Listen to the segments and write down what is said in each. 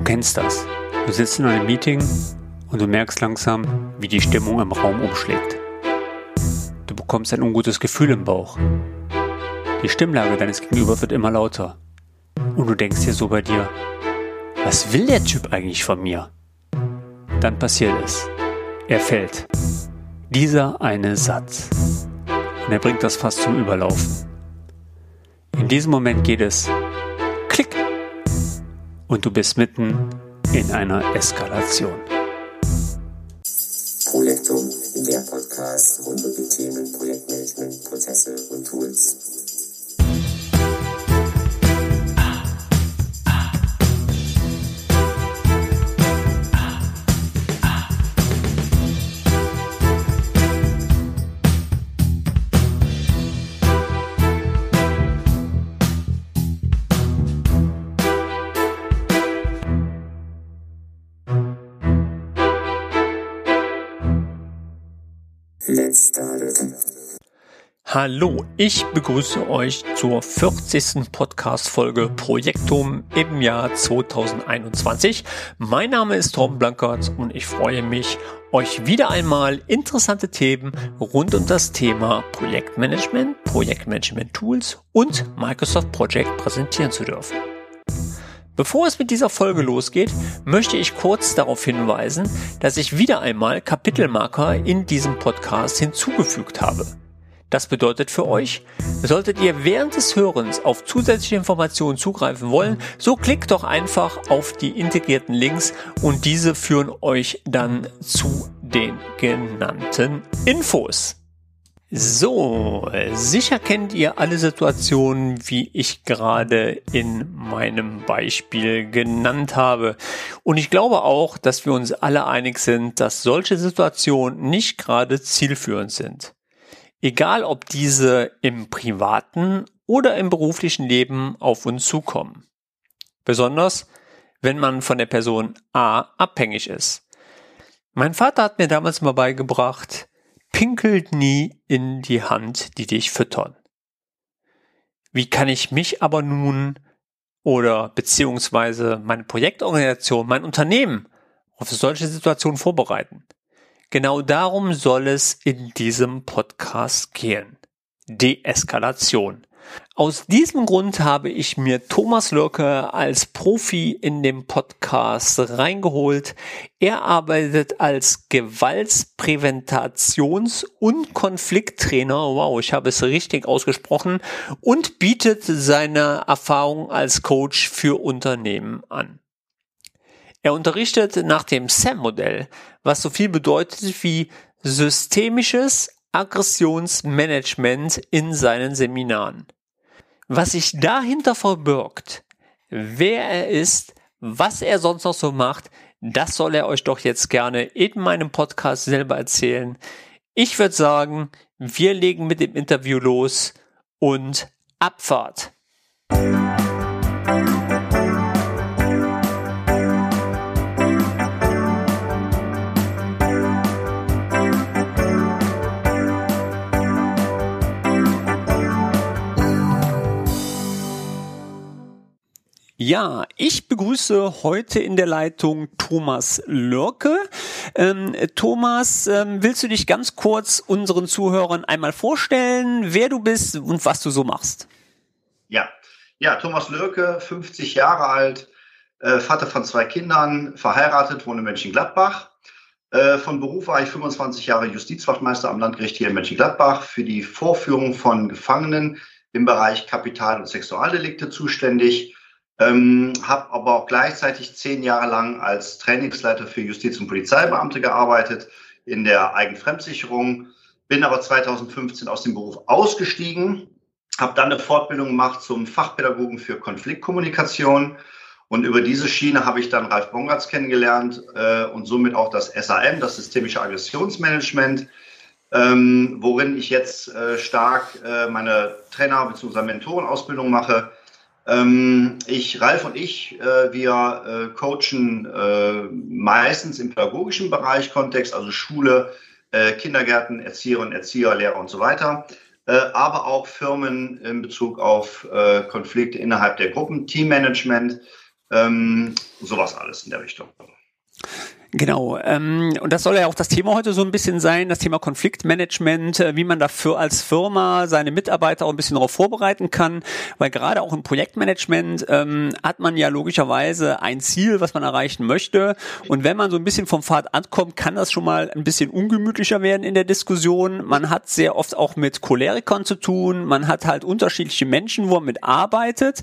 Du kennst das. Du sitzt in einem Meeting und du merkst langsam, wie die Stimmung im Raum umschlägt. Du bekommst ein ungutes Gefühl im Bauch. Die Stimmlage deines Gegenüber wird immer lauter. Und du denkst dir so bei dir, was will der Typ eigentlich von mir? Dann passiert es. Er fällt. Dieser eine Satz. Und er bringt das fast zum Überlaufen. In diesem Moment geht es Klick und du bist mitten in einer Eskalation. Projektum, der Podcast rund um die Themen Projektmanagement, Prozesse und Tools. Hallo, ich begrüße euch zur 40. Podcast-Folge Projektum im Jahr 2021. Mein Name ist Tom Blankert und ich freue mich, euch wieder einmal interessante Themen rund um das Thema Projektmanagement, Projektmanagement-Tools und Microsoft Project präsentieren zu dürfen. Bevor es mit dieser Folge losgeht, möchte ich kurz darauf hinweisen, dass ich wieder einmal Kapitelmarker in diesem Podcast hinzugefügt habe. Das bedeutet für euch, solltet ihr während des Hörens auf zusätzliche Informationen zugreifen wollen, so klickt doch einfach auf die integrierten Links und diese führen euch dann zu den genannten Infos. So, sicher kennt ihr alle Situationen, wie ich gerade in meinem Beispiel genannt habe. Und ich glaube auch, dass wir uns alle einig sind, dass solche Situationen nicht gerade zielführend sind. Egal ob diese im privaten oder im beruflichen Leben auf uns zukommen. Besonders, wenn man von der Person A abhängig ist. Mein Vater hat mir damals mal beigebracht, pinkelt nie in die Hand, die dich füttern. Wie kann ich mich aber nun oder beziehungsweise meine Projektorganisation, mein Unternehmen auf solche Situationen vorbereiten? Genau darum soll es in diesem Podcast gehen. Deeskalation. Aus diesem Grund habe ich mir Thomas Lörke als Profi in dem Podcast reingeholt. Er arbeitet als Gewaltspräventations- und Konflikttrainer. Wow, ich habe es richtig ausgesprochen und bietet seine Erfahrung als Coach für Unternehmen an. Er unterrichtet nach dem SAM-Modell, was so viel bedeutet wie systemisches Aggressionsmanagement in seinen Seminaren. Was sich dahinter verbirgt, wer er ist, was er sonst noch so macht, das soll er euch doch jetzt gerne in meinem Podcast selber erzählen. Ich würde sagen, wir legen mit dem Interview los und Abfahrt. Ja, ich begrüße heute in der Leitung Thomas Lörke. Ähm, Thomas, ähm, willst du dich ganz kurz unseren Zuhörern einmal vorstellen, wer du bist und was du so machst? Ja, ja, Thomas Lörke, 50 Jahre alt, äh, Vater von zwei Kindern, verheiratet, wohne in Mönchengladbach. Äh, von Beruf war ich 25 Jahre Justizwachtmeister am Landgericht hier in Mönchengladbach für die Vorführung von Gefangenen im Bereich Kapital- und Sexualdelikte zuständig ähm, habe aber auch gleichzeitig zehn Jahre lang als Trainingsleiter für Justiz- und Polizeibeamte gearbeitet in der Eigenfremdsicherung, bin aber 2015 aus dem Beruf ausgestiegen, habe dann eine Fortbildung gemacht zum Fachpädagogen für Konfliktkommunikation und über diese Schiene habe ich dann Ralf Bongatz kennengelernt äh, und somit auch das SAM, das systemische Aggressionsmanagement, ähm, worin ich jetzt äh, stark äh, meine Trainer- bzw. Mentorenausbildung mache ich, Ralf und ich, äh, wir äh, coachen äh, meistens im pädagogischen Bereich, Kontext, also Schule, Kindergärten, Erzieher und Erzieher, Lehrer und so weiter, aber auch Firmen in Bezug auf Konflikte innerhalb der Gruppen, Teammanagement. Ähm, sowas alles in der Richtung. Genau. Ähm, und das soll ja auch das Thema heute so ein bisschen sein, das Thema Konfliktmanagement, äh, wie man dafür als Firma seine Mitarbeiter auch ein bisschen darauf vorbereiten kann, weil gerade auch im Projektmanagement ähm, hat man ja logischerweise ein Ziel, was man erreichen möchte. Und wenn man so ein bisschen vom Pfad ankommt, kann das schon mal ein bisschen ungemütlicher werden in der Diskussion. Man hat sehr oft auch mit Cholerikern zu tun, man hat halt unterschiedliche Menschen, wo man mit arbeitet.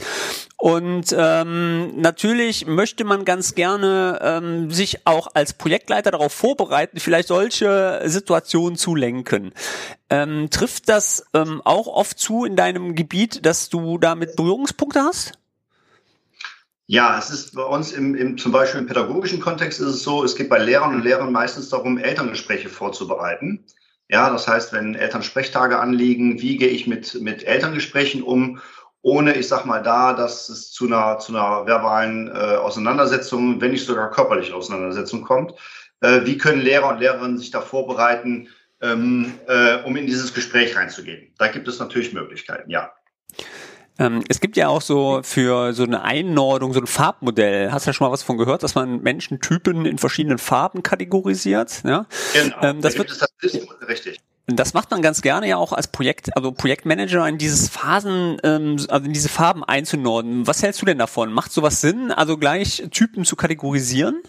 Und ähm, natürlich möchte man ganz gerne ähm, sich auch als Projektleiter darauf vorbereiten, vielleicht solche Situationen zu lenken. Ähm, trifft das ähm, auch oft zu in deinem Gebiet, dass du damit Berührungspunkte hast? Ja, es ist bei uns im, im zum Beispiel im pädagogischen Kontext ist es so, es geht bei Lehrern und Lehrern meistens darum, Elterngespräche vorzubereiten. Ja, das heißt, wenn Eltern Sprechtage anliegen, wie gehe ich mit, mit Elterngesprächen um ohne, ich sag mal, da, dass es zu einer, zu einer verbalen äh, Auseinandersetzung, wenn nicht sogar körperlichen Auseinandersetzung kommt. Äh, wie können Lehrer und Lehrerinnen sich da vorbereiten, ähm, äh, um in dieses Gespräch reinzugehen? Da gibt es natürlich Möglichkeiten, ja. Ähm, es gibt ja auch so für so eine Einordnung, so ein Farbmodell. Hast du ja schon mal was von gehört, dass man Menschentypen in verschiedenen Farben kategorisiert? Ja? Genau. Ähm, das da wird, das richtig. Das macht man ganz gerne ja auch als Projekt, also Projektmanager in dieses Phasen, ähm, also in diese Farben einzunorden. Was hältst du denn davon? Macht sowas Sinn, also gleich Typen zu kategorisieren?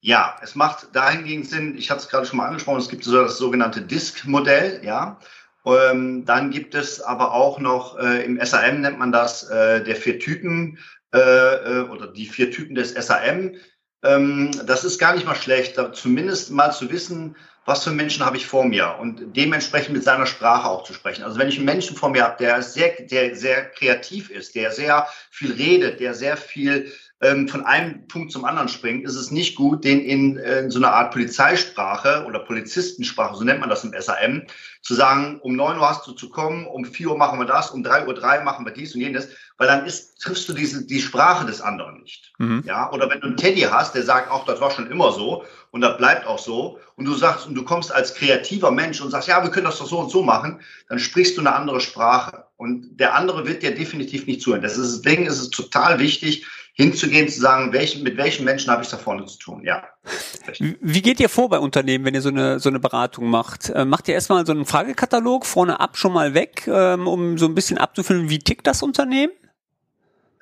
Ja, es macht dahingehend Sinn, ich hatte es gerade schon mal angesprochen, es gibt so das sogenannte Disk-Modell, ja. Ähm, dann gibt es aber auch noch, äh, im SAM nennt man das, äh, der vier Typen äh, äh, oder die vier Typen des SAM. Ähm, das ist gar nicht mal schlecht, zumindest mal zu wissen, was für Menschen habe ich vor mir und dementsprechend mit seiner Sprache auch zu sprechen. Also wenn ich einen Menschen vor mir habe, der sehr, der sehr kreativ ist, der sehr viel redet, der sehr viel ähm, von einem Punkt zum anderen springt, ist es nicht gut, den in, äh, in so einer Art Polizeisprache oder Polizistensprache, so nennt man das im SAM, zu sagen, um neun Uhr hast du zu kommen, um vier Uhr machen wir das, um drei Uhr drei machen wir dies und jenes, weil dann ist, triffst du diese, die Sprache des anderen nicht. Mhm. Ja, oder wenn du einen Teddy hast, der sagt, auch das war schon immer so und das bleibt auch so und du sagst, und du kommst als kreativer Mensch und sagst, ja, wir können das doch so und so machen, dann sprichst du eine andere Sprache und der andere wird dir definitiv nicht zuhören. Deswegen ist es total wichtig, hinzugehen, zu sagen, welchen, mit welchen Menschen habe ich da vorne zu tun, ja. Wie geht ihr vor bei Unternehmen, wenn ihr so eine, so eine Beratung macht? Äh, macht ihr erstmal so einen Fragekatalog vorne ab schon mal weg, ähm, um so ein bisschen abzufüllen, wie tickt das Unternehmen?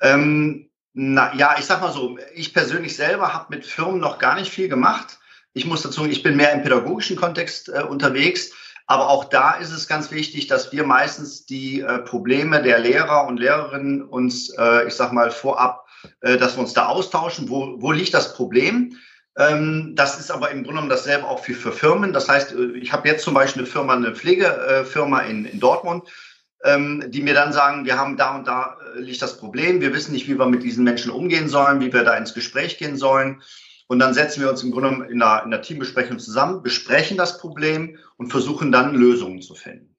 Ähm, na ja, ich sag mal so, ich persönlich selber habe mit Firmen noch gar nicht viel gemacht. Ich muss dazu, ich bin mehr im pädagogischen Kontext äh, unterwegs. Aber auch da ist es ganz wichtig, dass wir meistens die äh, Probleme der Lehrer und Lehrerinnen uns, äh, ich sag mal, vorab äh, dass wir uns da austauschen, wo, wo liegt das Problem. Ähm, das ist aber im Grunde genommen dasselbe auch für, für Firmen. Das heißt, äh, ich habe jetzt zum Beispiel eine Firma, eine Pflegefirma in, in Dortmund, ähm, die mir dann sagen, wir haben da und da äh, liegt das Problem, wir wissen nicht, wie wir mit diesen Menschen umgehen sollen, wie wir da ins Gespräch gehen sollen. Und dann setzen wir uns im Grunde genommen in einer, in einer Teambesprechung zusammen, besprechen das Problem und versuchen dann Lösungen zu finden.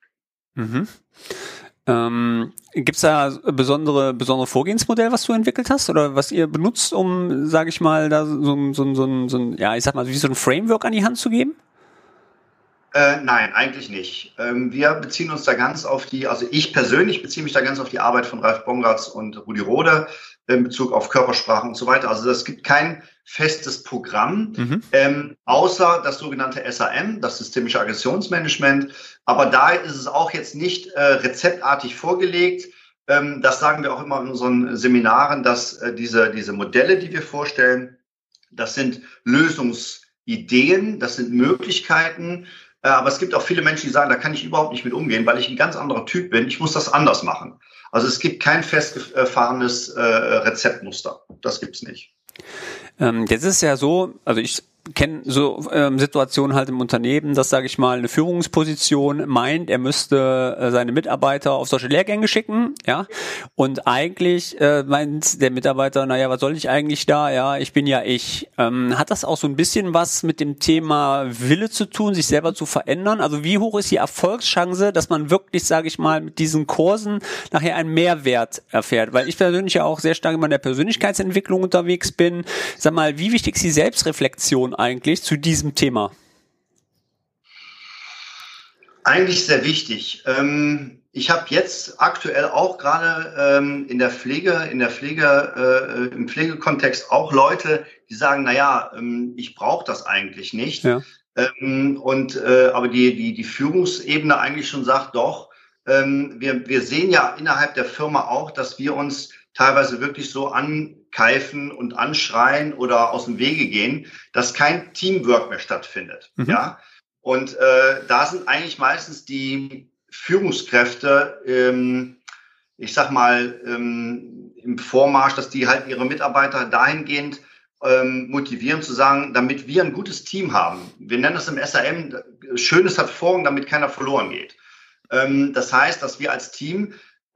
Mhm. Ähm, Gibt es da besondere besondere Vorgehensmodell, was du entwickelt hast oder was ihr benutzt, um, sage ich mal, da so, so, so, so, ein, ja, ich sag mal, wie so ein Framework an die Hand zu geben? Äh, nein, eigentlich nicht. Ähm, wir beziehen uns da ganz auf die, also ich persönlich beziehe mich da ganz auf die Arbeit von Ralf Bongartz und Rudi Rode in Bezug auf Körpersprache und so weiter. Also es gibt kein festes Programm, mhm. ähm, außer das sogenannte SAM, das systemische Aggressionsmanagement. Aber da ist es auch jetzt nicht äh, rezeptartig vorgelegt. Ähm, das sagen wir auch immer in unseren Seminaren, dass äh, diese, diese Modelle, die wir vorstellen, das sind Lösungsideen, das sind Möglichkeiten. Äh, aber es gibt auch viele Menschen, die sagen, da kann ich überhaupt nicht mit umgehen, weil ich ein ganz anderer Typ bin. Ich muss das anders machen. Also es gibt kein festgefahrenes äh, Rezeptmuster. Das gibt's nicht. Ähm, jetzt ist es ja so, also ich kenne so ähm, Situationen halt im Unternehmen, dass, sage ich mal, eine Führungsposition meint, er müsste äh, seine Mitarbeiter auf solche Lehrgänge schicken, ja, und eigentlich äh, meint der Mitarbeiter, naja, was soll ich eigentlich da, ja, ich bin ja ich. Ähm, hat das auch so ein bisschen was mit dem Thema Wille zu tun, sich selber zu verändern? Also wie hoch ist die Erfolgschance, dass man wirklich, sage ich mal, mit diesen Kursen nachher einen Mehrwert erfährt? Weil ich persönlich ja auch sehr stark immer in der Persönlichkeitsentwicklung unterwegs bin. Sag mal, wie wichtig ist die Selbstreflexion eigentlich zu diesem Thema? Eigentlich sehr wichtig. Ähm, ich habe jetzt aktuell auch gerade ähm, in der Pflege, in der Pflege, äh, im Pflegekontext auch Leute, die sagen, na ja, ähm, ich brauche das eigentlich nicht. Ja. Und äh, aber die, die, die Führungsebene eigentlich schon sagt, doch, wir, wir sehen ja innerhalb der Firma auch, dass wir uns teilweise wirklich so ankeifen und anschreien oder aus dem Wege gehen, dass kein Teamwork mehr stattfindet. Mhm. Ja. Und äh, da sind eigentlich meistens die Führungskräfte, ähm, ich sag mal, ähm, im Vormarsch, dass die halt ihre Mitarbeiter dahingehend ähm, motivieren zu sagen, damit wir ein gutes Team haben. Wir nennen das im SAM schönes Hervorragend, damit keiner verloren geht. Ähm, das heißt, dass wir als Team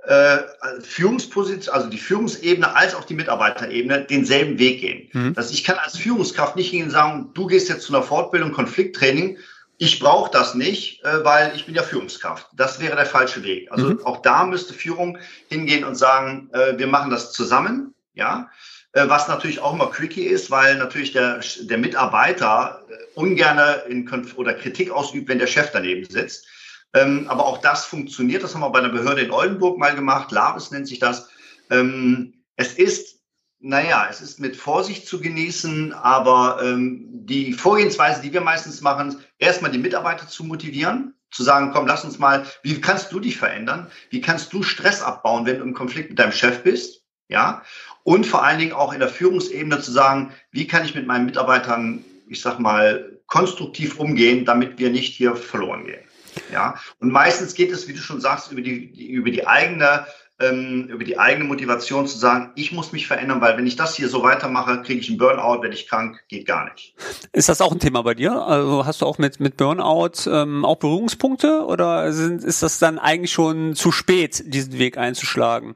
äh, Führungsposition, also die Führungsebene als auch die Mitarbeiterebene denselben Weg gehen. Mhm. Dass ich kann als Führungskraft nicht hingehen und sagen, du gehst jetzt zu einer Fortbildung, Konflikttraining, ich brauche das nicht, äh, weil ich bin ja Führungskraft. Das wäre der falsche Weg. Also mhm. auch da müsste Führung hingehen und sagen, äh, wir machen das zusammen, ja. Äh, was natürlich auch immer tricky ist, weil natürlich der, der Mitarbeiter ungerne in Konf oder Kritik ausübt, wenn der Chef daneben sitzt. Ähm, aber auch das funktioniert. Das haben wir bei einer Behörde in Oldenburg mal gemacht. Labes nennt sich das. Ähm, es ist, naja, es ist mit Vorsicht zu genießen, aber ähm, die Vorgehensweise, die wir meistens machen, erstmal die Mitarbeiter zu motivieren, zu sagen, komm, lass uns mal, wie kannst du dich verändern? Wie kannst du Stress abbauen, wenn du im Konflikt mit deinem Chef bist? Ja. Und vor allen Dingen auch in der Führungsebene zu sagen, wie kann ich mit meinen Mitarbeitern, ich sag mal, konstruktiv umgehen, damit wir nicht hier verloren gehen. Ja, und meistens geht es, wie du schon sagst, über die, über die eigene ähm, über die eigene Motivation zu sagen, ich muss mich verändern, weil wenn ich das hier so weitermache, kriege ich einen Burnout, werde ich krank, geht gar nicht. Ist das auch ein Thema bei dir? Also hast du auch mit, mit Burnout ähm, auch Berührungspunkte oder sind, ist das dann eigentlich schon zu spät, diesen Weg einzuschlagen?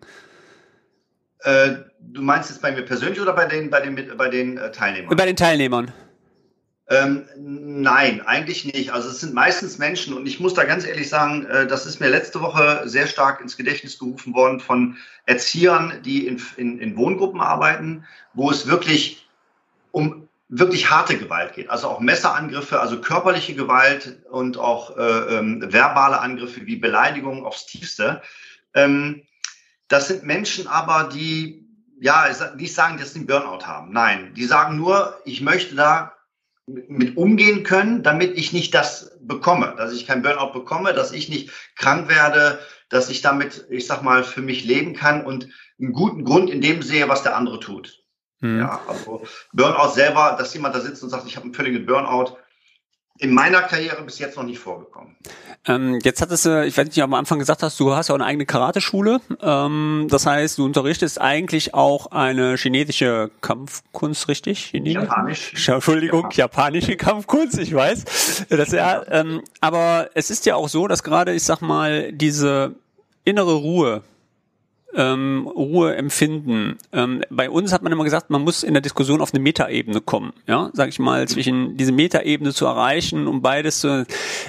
Äh, du meinst jetzt bei mir persönlich oder bei den, bei den, bei den äh, Teilnehmern? Bei den Teilnehmern. Ähm, nein, eigentlich nicht. Also es sind meistens Menschen und ich muss da ganz ehrlich sagen, äh, das ist mir letzte Woche sehr stark ins Gedächtnis gerufen worden von Erziehern, die in, in, in Wohngruppen arbeiten, wo es wirklich um wirklich harte Gewalt geht. Also auch Messerangriffe, also körperliche Gewalt und auch äh, ähm, verbale Angriffe wie Beleidigungen aufs Tiefste. Ähm, das sind Menschen aber, die ja, nicht sagen, dass sie einen Burnout haben. Nein, die sagen nur, ich möchte da mit umgehen können, damit ich nicht das bekomme, dass ich kein Burnout bekomme, dass ich nicht krank werde, dass ich damit, ich sag mal, für mich leben kann und einen guten Grund in dem sehe, was der andere tut. Hm. Ja, also Burnout selber, dass jemand da sitzt und sagt, ich habe einen völligen Burnout, in meiner Karriere bis jetzt noch nicht vorgekommen. Ähm, jetzt hattest du, ich weiß nicht, am Anfang gesagt hast, du hast ja auch eine eigene Karateschule. Ähm, das heißt, du unterrichtest eigentlich auch eine chinesische Kampfkunst, richtig? Chinesisch? Japanisch. Entschuldigung, Japan. japanische Kampfkunst, ich weiß. Das ja, ähm, aber es ist ja auch so, dass gerade, ich sag mal, diese innere Ruhe, ähm, Ruhe empfinden. Ähm, bei uns hat man immer gesagt, man muss in der Diskussion auf eine Metaebene kommen, ja, sag ich mal, zwischen diese Metaebene zu erreichen, um beides zu.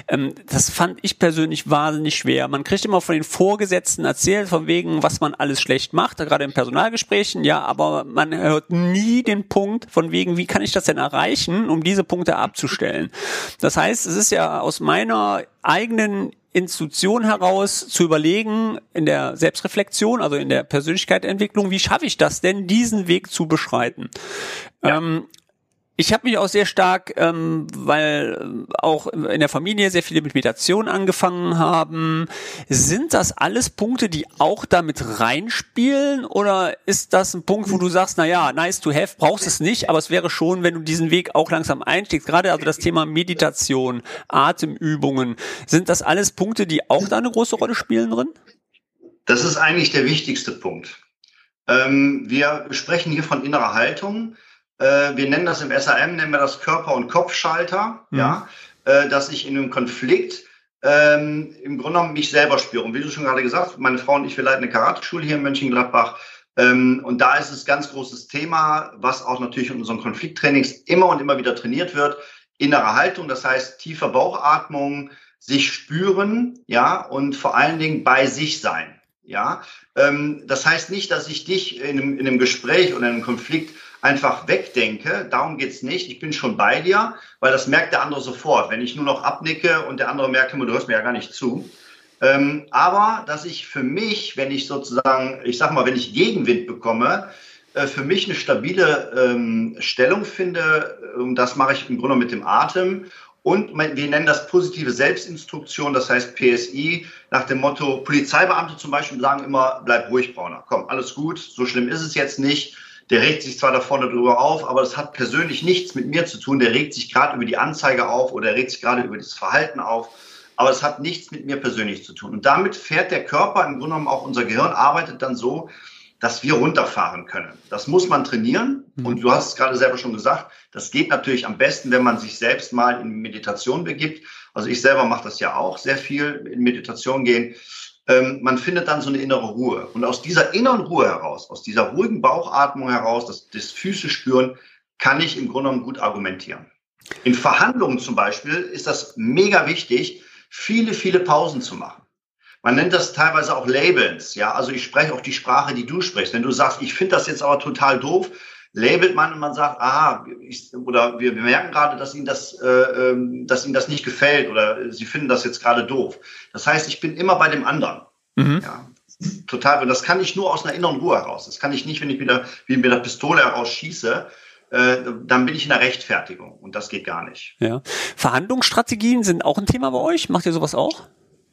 Ähm, das fand ich persönlich wahnsinnig schwer. Man kriegt immer von den Vorgesetzten erzählt, von wegen, was man alles schlecht macht, gerade in Personalgesprächen, ja, aber man hört nie den Punkt von wegen, wie kann ich das denn erreichen, um diese Punkte abzustellen. Das heißt, es ist ja aus meiner eigenen Institution heraus zu überlegen, in der Selbstreflexion, also in der Persönlichkeitsentwicklung, wie schaffe ich das denn, diesen Weg zu beschreiten? Ja. Ähm, ich habe mich auch sehr stark, ähm, weil äh, auch in der Familie sehr viele mit Meditation angefangen haben. Sind das alles Punkte, die auch damit reinspielen? Oder ist das ein Punkt, wo du sagst, na ja, nice to have, brauchst es nicht, aber es wäre schon, wenn du diesen Weg auch langsam einstiegst. Gerade also das Thema Meditation, Atemübungen, sind das alles Punkte, die auch da eine große Rolle spielen drin? Das ist eigentlich der wichtigste Punkt. Ähm, wir sprechen hier von innerer Haltung. Äh, wir nennen das im SAM, nennen wir das Körper- und Kopfschalter, mhm. ja, äh, dass ich in einem Konflikt ähm, im Grunde genommen mich selber spüre. Und wie du schon gerade gesagt hast, meine Frau und ich, wir leiten eine Karateschule hier in Mönchengladbach. Ähm, und da ist es ganz großes Thema, was auch natürlich in unseren Konflikttrainings immer und immer wieder trainiert wird. Innere Haltung, das heißt tiefer Bauchatmung, sich spüren, ja, und vor allen Dingen bei sich sein. Ja, ähm, das heißt nicht, dass ich dich in einem, in einem Gespräch oder in einem Konflikt einfach wegdenke, darum geht's nicht, ich bin schon bei dir, weil das merkt der andere sofort. Wenn ich nur noch abnicke und der andere merkt du hörst mir ja gar nicht zu. Ähm, aber dass ich für mich, wenn ich sozusagen, ich sag mal, wenn ich Gegenwind bekomme, äh, für mich eine stabile ähm, Stellung finde, und das mache ich im Grunde mit dem Atem. Und wir nennen das positive Selbstinstruktion, das heißt PSI, nach dem Motto, Polizeibeamte zum Beispiel sagen immer, bleib ruhig, Brauner, komm, alles gut, so schlimm ist es jetzt nicht der regt sich zwar da vorne drüber auf, aber das hat persönlich nichts mit mir zu tun. Der regt sich gerade über die Anzeige auf oder er regt sich gerade über das Verhalten auf. Aber es hat nichts mit mir persönlich zu tun. Und damit fährt der Körper, im Grunde genommen auch unser Gehirn arbeitet dann so, dass wir runterfahren können. Das muss man trainieren. Mhm. Und du hast es gerade selber schon gesagt, das geht natürlich am besten, wenn man sich selbst mal in Meditation begibt. Also ich selber mache das ja auch sehr viel in Meditation gehen ähm, man findet dann so eine innere Ruhe. Und aus dieser inneren Ruhe heraus, aus dieser ruhigen Bauchatmung heraus, das, das Füße spüren, kann ich im Grunde genommen gut argumentieren. In Verhandlungen zum Beispiel ist das mega wichtig, viele, viele Pausen zu machen. Man nennt das teilweise auch Labels. Ja, also ich spreche auch die Sprache, die du sprichst. Wenn du sagst, ich finde das jetzt aber total doof, labelt man und man sagt, aha, ich, oder wir, merken gerade, dass ihnen das, äh, ähm, dass ihnen das nicht gefällt oder sie finden das jetzt gerade doof. Das heißt, ich bin immer bei dem anderen. Mhm. Ja, total. Und das kann ich nur aus einer inneren Ruhe heraus. Das kann ich nicht, wenn ich wieder wie mit der Pistole heraus schieße. Äh, dann bin ich in der Rechtfertigung und das geht gar nicht. Ja. Verhandlungsstrategien sind auch ein Thema bei euch. Macht ihr sowas auch?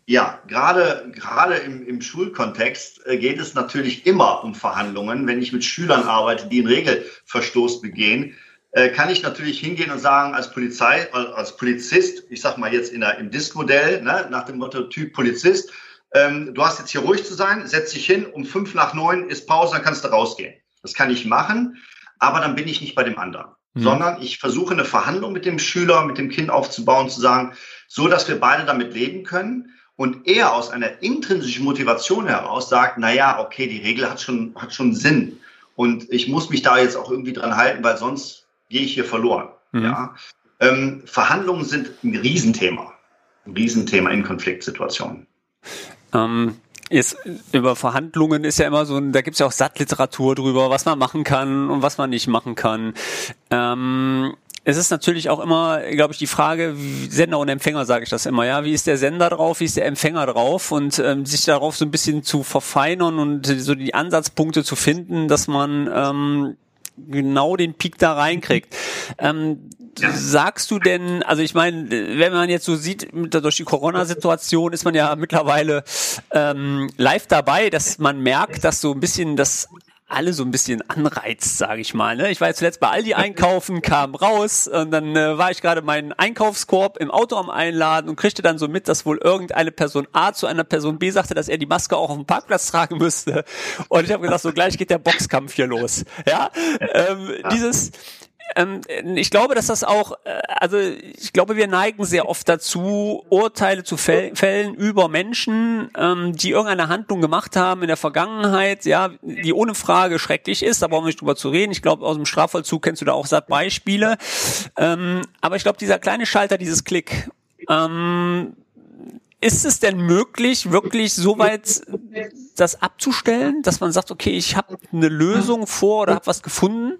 Ja, gerade, gerade im, im Schulkontext äh, geht es natürlich immer um Verhandlungen. Wenn ich mit Schülern arbeite, die einen Regelverstoß begehen, äh, kann ich natürlich hingehen und sagen, als Polizei, als Polizist, ich sag mal jetzt in der, im Disk-Modell, ne, nach dem Motto Typ Polizist, ähm, du hast jetzt hier ruhig zu sein, setz dich hin, um fünf nach neun ist Pause, dann kannst du rausgehen. Das kann ich machen, aber dann bin ich nicht bei dem anderen. Mhm. Sondern ich versuche eine Verhandlung mit dem Schüler, mit dem Kind aufzubauen, zu sagen, so dass wir beide damit leben können und er aus einer intrinsischen Motivation heraus sagt, na ja, okay, die Regel hat schon, hat schon Sinn und ich muss mich da jetzt auch irgendwie dran halten, weil sonst gehe ich hier verloren. Mhm. Ja? Ähm, Verhandlungen sind ein Riesenthema, ein Riesenthema in Konfliktsituationen. Ähm, Jetzt über Verhandlungen ist ja immer so, da gibt es ja auch Sattliteratur drüber, was man machen kann und was man nicht machen kann. Ähm, es ist natürlich auch immer, glaube ich, die Frage, Sender und Empfänger sage ich das immer, ja, wie ist der Sender drauf, wie ist der Empfänger drauf und ähm, sich darauf so ein bisschen zu verfeinern und so die Ansatzpunkte zu finden, dass man ähm, genau den Peak da reinkriegt. Ähm. Sagst du denn, also ich meine, wenn man jetzt so sieht, durch die Corona-Situation ist man ja mittlerweile ähm, live dabei, dass man merkt, dass so ein bisschen das alle so ein bisschen anreizt, sage ich mal. Ne? Ich war jetzt zuletzt bei Aldi einkaufen, kam raus und dann äh, war ich gerade meinen Einkaufskorb im Auto am Einladen und kriegte dann so mit, dass wohl irgendeine Person A zu einer Person B sagte, dass er die Maske auch auf dem Parkplatz tragen müsste. Und ich habe gesagt, so gleich geht der Boxkampf hier los. Ja, ähm, dieses ähm, ich glaube, dass das auch, äh, also ich glaube, wir neigen sehr oft dazu, Urteile zu fällen über Menschen, ähm, die irgendeine Handlung gemacht haben in der Vergangenheit, ja, die ohne Frage schrecklich ist, da brauchen wir nicht drüber zu reden. Ich glaube, aus dem Strafvollzug kennst du da auch satt Beispiele. Ähm, aber ich glaube, dieser kleine Schalter, dieses Klick, ähm, ist es denn möglich, wirklich so weit das abzustellen, dass man sagt, okay, ich habe eine Lösung vor oder habe was gefunden?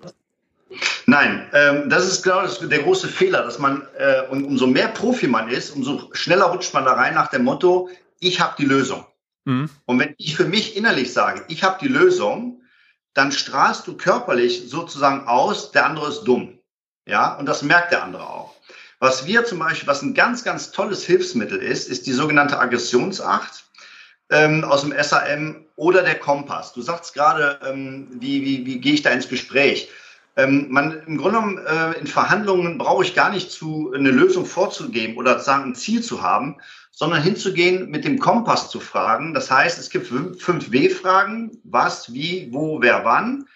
Nein, ähm, das ist genau das, der große Fehler, dass man, äh, und umso mehr Profi man ist, umso schneller rutscht man da rein nach dem Motto, ich habe die Lösung. Mhm. Und wenn ich für mich innerlich sage, ich habe die Lösung, dann strahlst du körperlich sozusagen aus, der andere ist dumm. Ja, und das merkt der andere auch. Was wir zum Beispiel, was ein ganz, ganz tolles Hilfsmittel ist, ist die sogenannte Aggressionsacht ähm, aus dem SAM oder der Kompass. Du sagst gerade, ähm, wie, wie, wie gehe ich da ins Gespräch? Ähm, man im Grunde genommen äh, in Verhandlungen brauche ich gar nicht zu eine Lösung vorzugeben oder sagen ein Ziel zu haben, sondern hinzugehen mit dem Kompass zu fragen. Das heißt, es gibt fünf W-Fragen: Was, wie, wo, wer, wann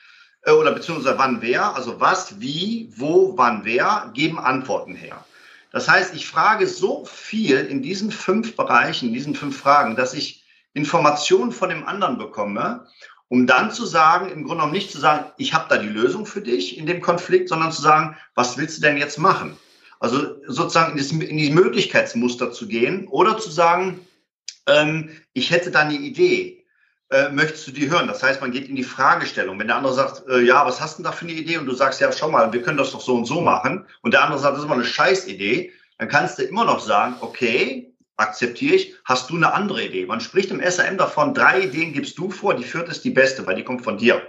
äh, oder beziehungsweise wann, wer. Also was, wie, wo, wann, wer geben Antworten her. Das heißt, ich frage so viel in diesen fünf Bereichen, in diesen fünf Fragen, dass ich Informationen von dem anderen bekomme um dann zu sagen, im Grunde genommen nicht zu sagen, ich habe da die Lösung für dich in dem Konflikt, sondern zu sagen, was willst du denn jetzt machen? Also sozusagen in, die Möglichkeitsmuster zu gehen oder zu sagen, ähm, ich hätte da eine Idee. äh, möchtest du die hören? Das heißt, man geht in die Fragestellung. Wenn der andere sagt, äh, ja, was hast du denn da für eine Idee? Und du sagst, ja, schau mal, wir können das doch so und so machen. Und der andere sagt, das ist immer eine Scheißidee. Dann kannst du immer noch sagen, okay, akzeptiere ich, hast du eine andere Idee? Man spricht im SRM davon, drei Ideen gibst du vor, die vierte ist die beste, weil die kommt von dir.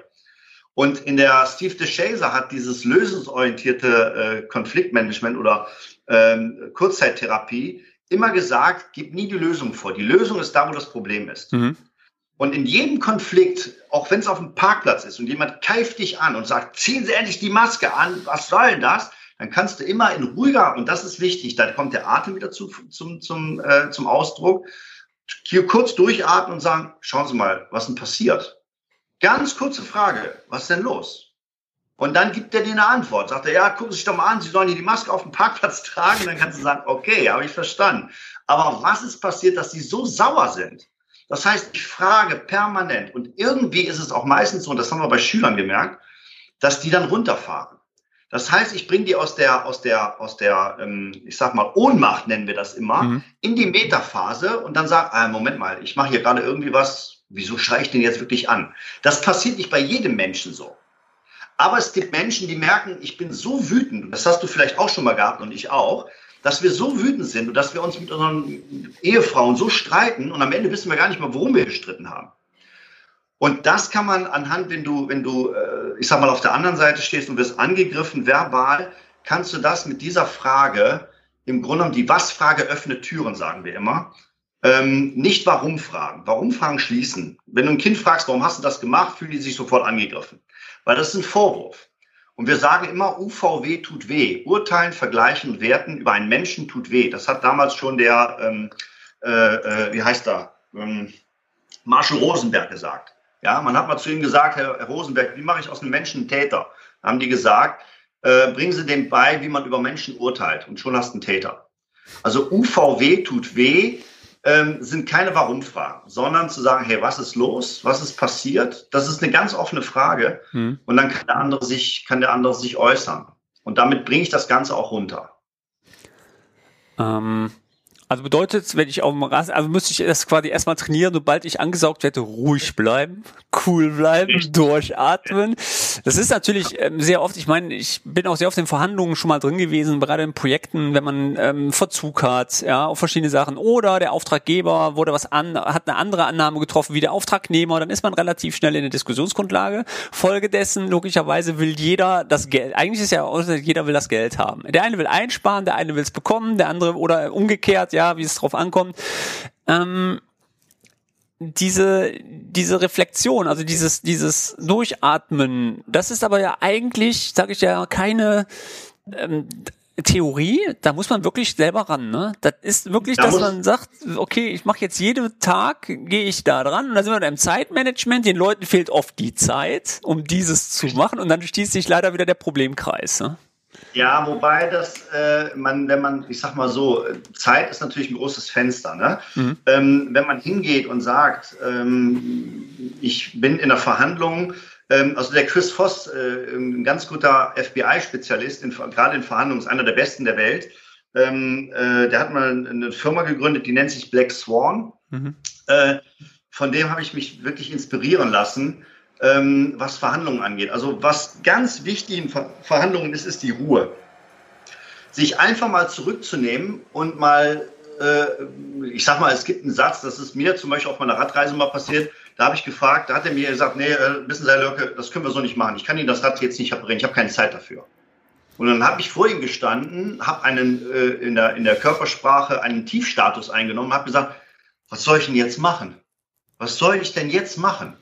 Und in der Steve DeShazer hat dieses lösungsorientierte äh, Konfliktmanagement oder ähm, Kurzzeittherapie immer gesagt, gib nie die Lösung vor. Die Lösung ist da, wo das Problem ist. Mhm. Und in jedem Konflikt, auch wenn es auf dem Parkplatz ist und jemand keift dich an und sagt, ziehen Sie endlich die Maske an, was soll denn das? Dann kannst du immer in ruhiger, und das ist wichtig, da kommt der Atem wieder zu, zum, zum, äh, zum Ausdruck, hier kurz durchatmen und sagen, schauen Sie mal, was denn passiert? Ganz kurze Frage, was ist denn los? Und dann gibt er dir eine Antwort. Sagt er, ja, gucken Sie sich doch mal an, Sie sollen hier die Maske auf dem Parkplatz tragen. Dann kannst du sagen, okay, habe ich verstanden. Aber was ist passiert, dass Sie so sauer sind? Das heißt, ich frage permanent und irgendwie ist es auch meistens so, und das haben wir bei Schülern gemerkt, dass die dann runterfahren. Das heißt, ich bringe die aus der, aus der, aus der, ähm, ich sag mal, Ohnmacht nennen wir das immer, mhm. in die Metaphase und dann sage, ah, Moment mal, ich mache hier gerade irgendwie was, wieso schreie ich den jetzt wirklich an? Das passiert nicht bei jedem Menschen so. Aber es gibt Menschen, die merken, ich bin so wütend, das hast du vielleicht auch schon mal gehabt und ich auch, dass wir so wütend sind und dass wir uns mit unseren Ehefrauen so streiten und am Ende wissen wir gar nicht mal, worum wir gestritten haben. Und das kann man anhand, wenn du, wenn du, äh, ich sag mal, auf der anderen Seite stehst und wirst angegriffen, verbal, kannst du das mit dieser Frage, im Grunde genommen die Was-Frage öffnet Türen, sagen wir immer, ähm, nicht warum fragen. Warum fragen schließen. Wenn du ein Kind fragst, warum hast du das gemacht, fühlen die sich sofort angegriffen. Weil das ist ein Vorwurf. Und wir sagen immer, UVW tut weh. Urteilen, vergleichen und werten über einen Menschen tut weh. Das hat damals schon der, ähm, äh, äh, wie heißt er, ähm, Marshall Rosenberg gesagt. Ja, man hat mal zu ihm gesagt, Herr, Herr Rosenberg, wie mache ich aus einem Menschen einen Täter? Da haben die gesagt, äh, bringen Sie dem bei, wie man über Menschen urteilt. Und schon hast du einen Täter. Also UVW tut weh ähm, sind keine Warum-Fragen, sondern zu sagen, hey, was ist los? Was ist passiert? Das ist eine ganz offene Frage. Mhm. Und dann kann der andere sich, kann der andere sich äußern. Und damit bringe ich das Ganze auch runter. Ähm, also bedeutet, wenn ich auf dem Rasen, also müsste ich das quasi erstmal trainieren, sobald ich angesaugt werde, ruhig bleiben, cool bleiben, durchatmen. Das ist natürlich ähm, sehr oft, ich meine, ich bin auch sehr oft in Verhandlungen schon mal drin gewesen, gerade in Projekten, wenn man ähm, Verzug hat, ja, auf verschiedene Sachen. Oder der Auftraggeber wurde was an, hat eine andere Annahme getroffen wie der Auftragnehmer, dann ist man relativ schnell in der Diskussionsgrundlage. Folgedessen, logischerweise will jeder das Geld, eigentlich ist ja, jeder will das Geld haben. Der eine will einsparen, der eine will es bekommen, der andere oder umgekehrt, ja, wie es drauf ankommt. Ähm, diese, diese Reflexion, also dieses, dieses Durchatmen, das ist aber ja eigentlich, sage ich ja, keine ähm, Theorie, da muss man wirklich selber ran, ne? Das ist wirklich, da dass man sagt, okay, ich mache jetzt jeden Tag, gehe ich da dran und da sind wir im Zeitmanagement, den Leuten fehlt oft die Zeit, um dieses zu machen und dann schließt sich leider wieder der Problemkreis. Ne? Ja, wobei das, äh, man, wenn man, ich sag mal so, Zeit ist natürlich ein großes Fenster. Ne? Mhm. Ähm, wenn man hingeht und sagt, ähm, ich bin in der Verhandlung, ähm, also der Chris Voss, äh, ein ganz guter FBI-Spezialist, gerade in Verhandlungen, ist einer der besten der Welt. Ähm, äh, der hat mal eine Firma gegründet, die nennt sich Black Swan. Mhm. Äh, von dem habe ich mich wirklich inspirieren lassen ähm, was Verhandlungen angeht. Also was ganz wichtig in Ver Verhandlungen ist, ist die Ruhe. Sich einfach mal zurückzunehmen und mal, äh, ich sag mal, es gibt einen Satz, das ist mir zum Beispiel auf meiner Radreise mal passiert, da habe ich gefragt, da hat er mir gesagt, nee, äh, wissen Sie, Herr Lörke, das können wir so nicht machen. Ich kann Ihnen das Rad jetzt nicht reparieren, ich habe keine Zeit dafür. Und dann habe ich vor ihm gestanden, habe einen äh, in, der, in der Körpersprache einen Tiefstatus eingenommen, habe gesagt, was soll ich denn jetzt machen? Was soll ich denn jetzt machen?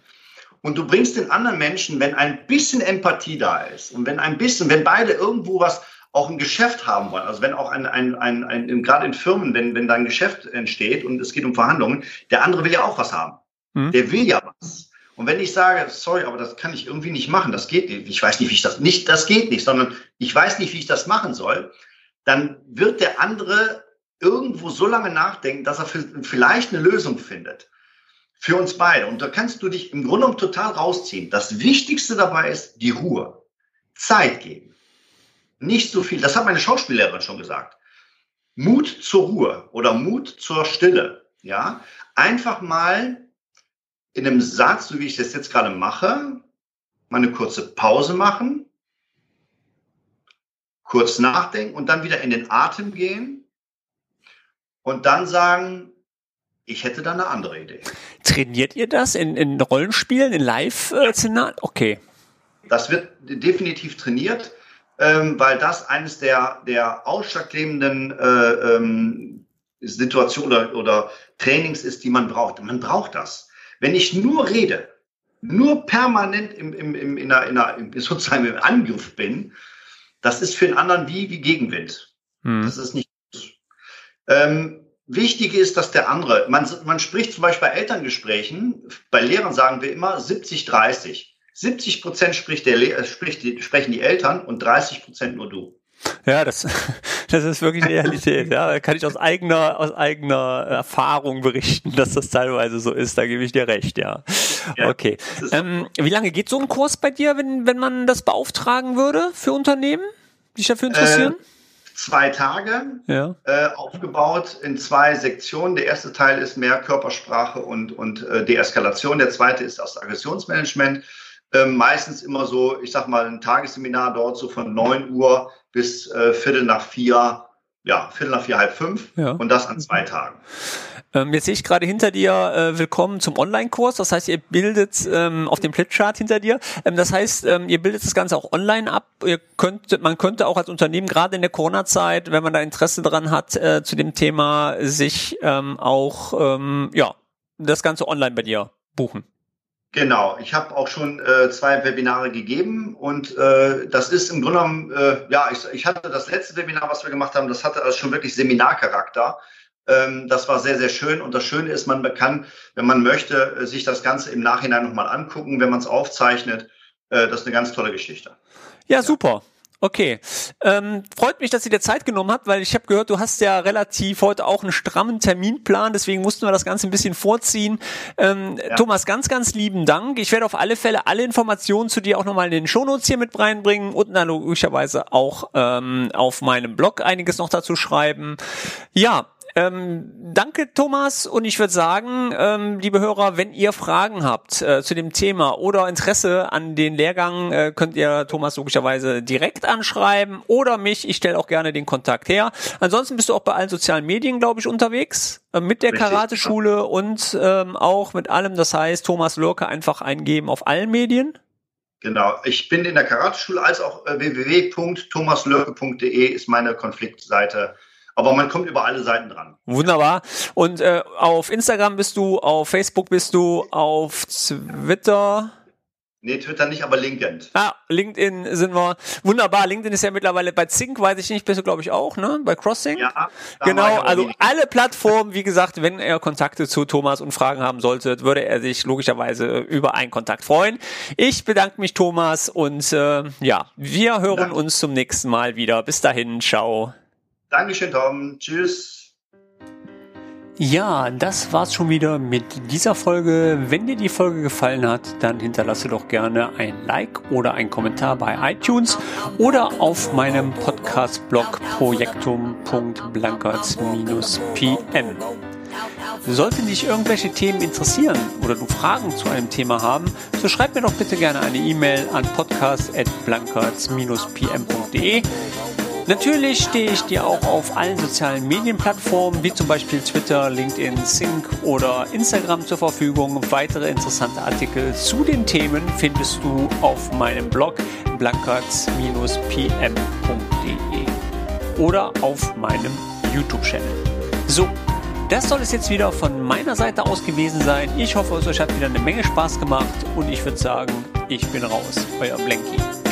Und du bringst den anderen Menschen, wenn ein bisschen Empathie da ist und wenn ein bisschen, wenn beide irgendwo was auch ein Geschäft haben wollen, also wenn auch ein, ein, ein, ein gerade in Firmen, wenn, wenn da ein Geschäft entsteht und es geht um Verhandlungen, der andere will ja auch was haben. Mhm. Der will ja was. Und wenn ich sage, sorry, aber das kann ich irgendwie nicht machen, das geht nicht, ich weiß nicht, wie ich das, nicht, das geht nicht, sondern ich weiß nicht, wie ich das machen soll, dann wird der andere irgendwo so lange nachdenken, dass er vielleicht eine Lösung findet für uns beide. Und da kannst du dich im Grunde genommen total rausziehen. Das Wichtigste dabei ist die Ruhe. Zeit geben. Nicht so viel. Das hat meine Schauspiellehrerin schon gesagt. Mut zur Ruhe oder Mut zur Stille. Ja, einfach mal in einem Satz, so wie ich das jetzt gerade mache, mal eine kurze Pause machen, kurz nachdenken und dann wieder in den Atem gehen und dann sagen, ich hätte da eine andere Idee. Trainiert ihr das in, in Rollenspielen, in Live-Szenarien? Okay. Das wird definitiv trainiert, ähm, weil das eines der, der ausschlaggebenden äh, ähm, Situationen oder, oder Trainings ist, die man braucht. Man braucht das. Wenn ich nur rede, nur permanent im, im, im, in einer, in einer, sozusagen im Angriff bin, das ist für den anderen wie, wie Gegenwind. Hm. Das ist nicht gut. Ähm, Wichtig ist, dass der andere, man, man spricht zum Beispiel bei Elterngesprächen, bei Lehrern sagen wir immer 70, 30. 70 Prozent spricht der, äh, spricht die, sprechen die Eltern und 30 Prozent nur du. Ja, das, das ist wirklich Realität. Ja, da kann ich aus eigener, aus eigener Erfahrung berichten, dass das teilweise so ist. Da gebe ich dir recht, ja. ja okay. Ähm, wie lange geht so ein Kurs bei dir, wenn, wenn man das beauftragen würde für Unternehmen, die sich dafür interessieren? Äh, zwei Tage ja. äh, aufgebaut in zwei Sektionen. Der erste Teil ist mehr Körpersprache und, und äh, Deeskalation. Der zweite ist das Aggressionsmanagement. Ähm, meistens immer so, ich sag mal, ein Tagesseminar dort so von neun Uhr bis äh, Viertel nach vier, ja, Viertel nach vier, halb fünf ja. und das an zwei Tagen. Ähm, jetzt sehe ich gerade hinter dir, äh, willkommen zum Online-Kurs. Das heißt, ihr bildet ähm, auf dem Flipchart hinter dir. Ähm, das heißt, ähm, ihr bildet das Ganze auch online ab. Ihr könnt, man könnte auch als Unternehmen gerade in der Corona-Zeit, wenn man da Interesse dran hat, äh, zu dem Thema sich ähm, auch ähm, ja das Ganze online bei dir buchen. Genau, ich habe auch schon äh, zwei Webinare gegeben und äh, das ist im Grunde genommen, äh, ja, ich, ich hatte das letzte Webinar, was wir gemacht haben, das hatte also schon wirklich Seminarcharakter. Ähm, das war sehr, sehr schön. Und das Schöne ist, man kann, wenn man möchte, äh, sich das Ganze im Nachhinein nochmal angucken, wenn man es aufzeichnet. Äh, das ist eine ganz tolle Geschichte. Ja, super. Okay. Ähm, freut mich, dass ihr dir Zeit genommen habt, weil ich habe gehört, du hast ja relativ heute auch einen strammen Terminplan, deswegen mussten wir das Ganze ein bisschen vorziehen. Ähm, ja. Thomas, ganz, ganz lieben Dank. Ich werde auf alle Fälle alle Informationen zu dir auch nochmal in den Shownotes hier mit reinbringen und dann logischerweise auch ähm, auf meinem Blog einiges noch dazu schreiben. Ja, ähm, danke, Thomas. Und ich würde sagen, ähm, liebe Hörer, wenn ihr Fragen habt äh, zu dem Thema oder Interesse an den Lehrgang, äh, könnt ihr Thomas logischerweise direkt anschreiben oder mich. Ich stelle auch gerne den Kontakt her. Ansonsten bist du auch bei allen sozialen Medien, glaube ich, unterwegs. Äh, mit der Karateschule und ähm, auch mit allem. Das heißt, Thomas Lurke einfach eingeben auf allen Medien. Genau, ich bin in der Karateschule als auch äh, www.thomaslörke.de ist meine Konfliktseite aber man kommt über alle Seiten dran. Wunderbar. Und äh, auf Instagram bist du, auf Facebook bist du, auf Twitter. Nee, Twitter nicht, aber LinkedIn. Ah, LinkedIn sind wir. Wunderbar. LinkedIn ist ja mittlerweile bei Zink, weiß ich nicht, bist du, glaube ich, auch, ne? Bei Crossing. Ja. Genau, also alle Plattformen, wie gesagt, wenn er Kontakte zu Thomas und Fragen haben sollte, würde er sich logischerweise über einen Kontakt freuen. Ich bedanke mich, Thomas, und äh, ja, wir hören Danke. uns zum nächsten Mal wieder. Bis dahin, ciao. Dankeschön, Tom. Tschüss. Ja, das war's schon wieder mit dieser Folge. Wenn dir die Folge gefallen hat, dann hinterlasse doch gerne ein Like oder einen Kommentar bei iTunes oder auf meinem Podcast-Blog projektum.blankertz-pm. Sollten dich irgendwelche Themen interessieren oder du Fragen zu einem Thema haben, so schreib mir doch bitte gerne eine E-Mail an podcast.blankertz-pm.de. Natürlich stehe ich dir auch auf allen sozialen Medienplattformen wie zum Beispiel Twitter, LinkedIn, Sync oder Instagram zur Verfügung. Weitere interessante Artikel zu den Themen findest du auf meinem Blog blankertz-pm.de oder auf meinem YouTube-Channel. So, das soll es jetzt wieder von meiner Seite aus gewesen sein. Ich hoffe, es euch hat wieder eine Menge Spaß gemacht und ich würde sagen, ich bin raus. Euer Blanky.